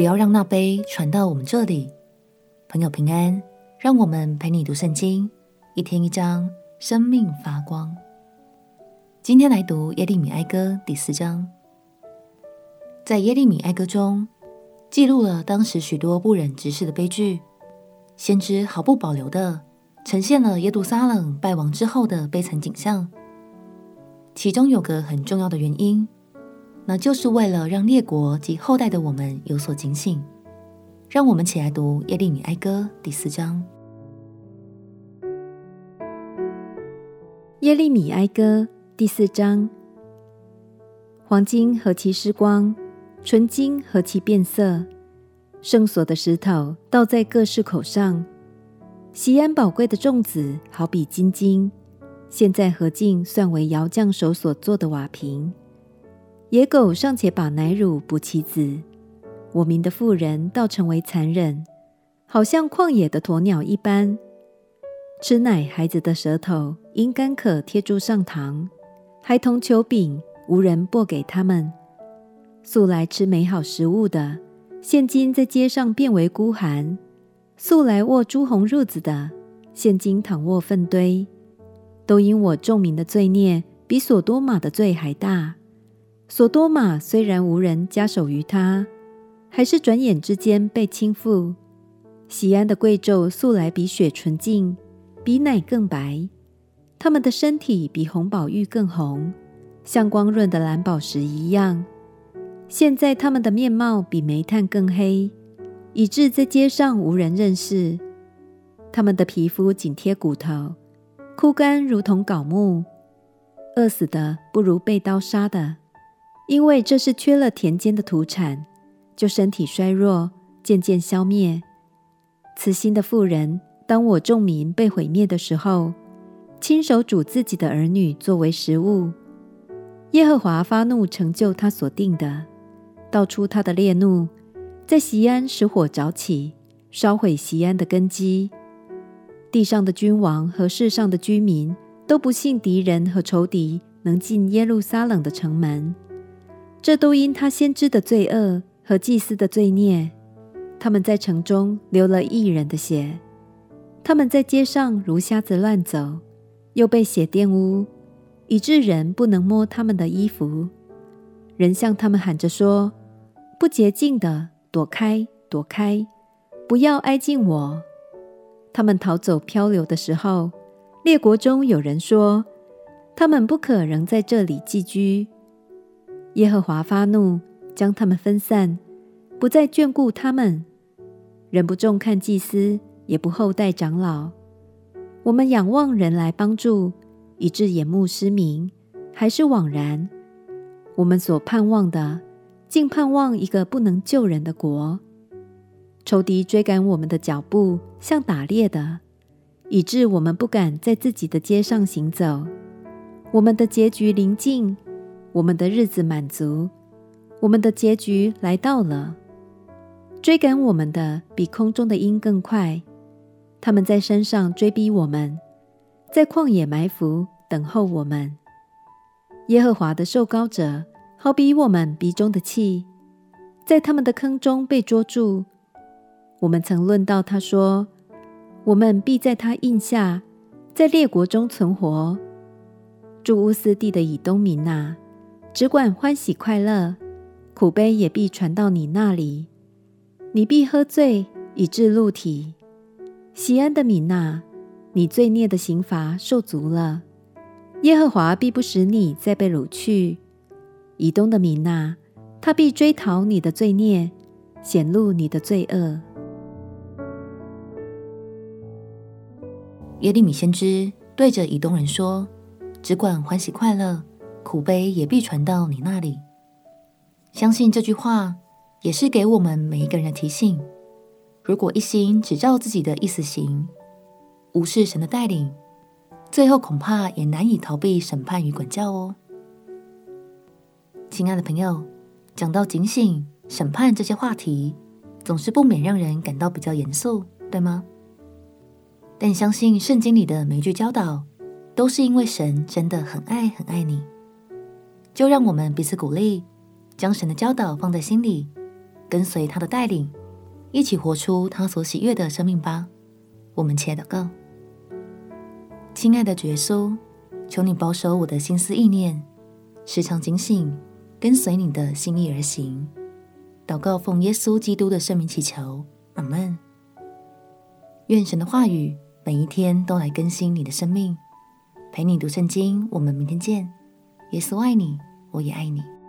不要让那杯传到我们这里。朋友平安，让我们陪你读圣经，一天一章，生命发光。今天来读耶利米哀歌第四章。在耶利米哀歌中，记录了当时许多不忍直视的悲剧，先知毫不保留地呈现了耶路撒冷败亡之后的悲惨景象。其中有个很重要的原因，那就是为了让列国及后代的我们有所警醒。让我们起来读耶利米哀歌第四章。耶利米哀歌第四章：黄金何其失光，纯金何其变色。圣所的石头倒在各市口上，西安宝贵的粽子好比金晶，现在何竟算为窑匠手所做的瓦瓶？野狗尚且把奶乳补其子。我民的妇人倒成为残忍，好像旷野的鸵鸟一般。吃奶孩子的舌头因干渴贴住上膛，孩童求饼，无人拨给他们。素来吃美好食物的，现今在街上变为孤寒；素来握朱红褥子的，现今躺卧粪堆。都因我众民的罪孽比所多玛的罪还大。所多玛虽然无人加手于他。还是转眼之间被倾覆。锡安的贵胄素来比雪纯净，比奶更白。他们的身体比红宝玉更红，像光润的蓝宝石一样。现在他们的面貌比煤炭更黑，以致在街上无人认识。他们的皮肤紧贴骨头，枯干如同槁木。饿死的不如被刀杀的，因为这是缺了田间的土产。就身体衰弱，渐渐消灭。慈心的妇人，当我众民被毁灭的时候，亲手煮自己的儿女作为食物。耶和华发怒，成就他所定的，道出他的烈怒，在锡安使火着起，烧毁锡安的根基。地上的君王和世上的居民都不信敌人和仇敌能进耶路撒冷的城门，这都因他先知的罪恶。和祭司的罪孽，他们在城中流了一人的血，他们在街上如瞎子乱走，又被血玷污，以致人不能摸他们的衣服。人向他们喊着说：“不洁净的，躲开，躲开，不要挨近我。”他们逃走漂流的时候，列国中有人说：“他们不可仍在这里寄居。”耶和华发怒。将他们分散，不再眷顾他们，人不重看祭司，也不厚待长老。我们仰望人来帮助，以致眼目失明，还是枉然。我们所盼望的，竟盼望一个不能救人的国。仇敌追赶我们的脚步，像打猎的，以致我们不敢在自己的街上行走。我们的结局临近，我们的日子满足。我们的结局来到了，追赶我们的比空中的鹰更快。他们在山上追逼我们，在旷野埋伏等候我们。耶和华的受膏者好比我们鼻中的气，在他们的坑中被捉住。我们曾论到他说：我们必在他印下，在列国中存活。住乌斯地的以东民哪，只管欢喜快乐。苦悲也必传到你那里，你必喝醉，以致露体。西安的米娜，你罪孽的刑罚受足了，耶和华必不使你再被掳去。以东的米娜，他必追讨你的罪孽，显露你的罪恶。耶利米先知对着以东人说：“只管欢喜快乐，苦悲也必传到你那里。”相信这句话也是给我们每一个人的提醒。如果一心只照自己的意思行，无视神的带领，最后恐怕也难以逃避审判与管教哦。亲爱的朋友，讲到警醒、审判这些话题，总是不免让人感到比较严肃，对吗？但相信圣经里的每一句教导，都是因为神真的很爱很爱你。就让我们彼此鼓励。将神的教导放在心里，跟随他的带领，一起活出他所喜悦的生命吧。我们且祷告，亲爱的耶稣，求你保守我的心思意念，时常警醒，跟随你的心意而行。祷告奉耶稣基督的圣名祈求，阿门。愿神的话语每一天都来更新你的生命，陪你读圣经。我们明天见。耶稣爱你，我也爱你。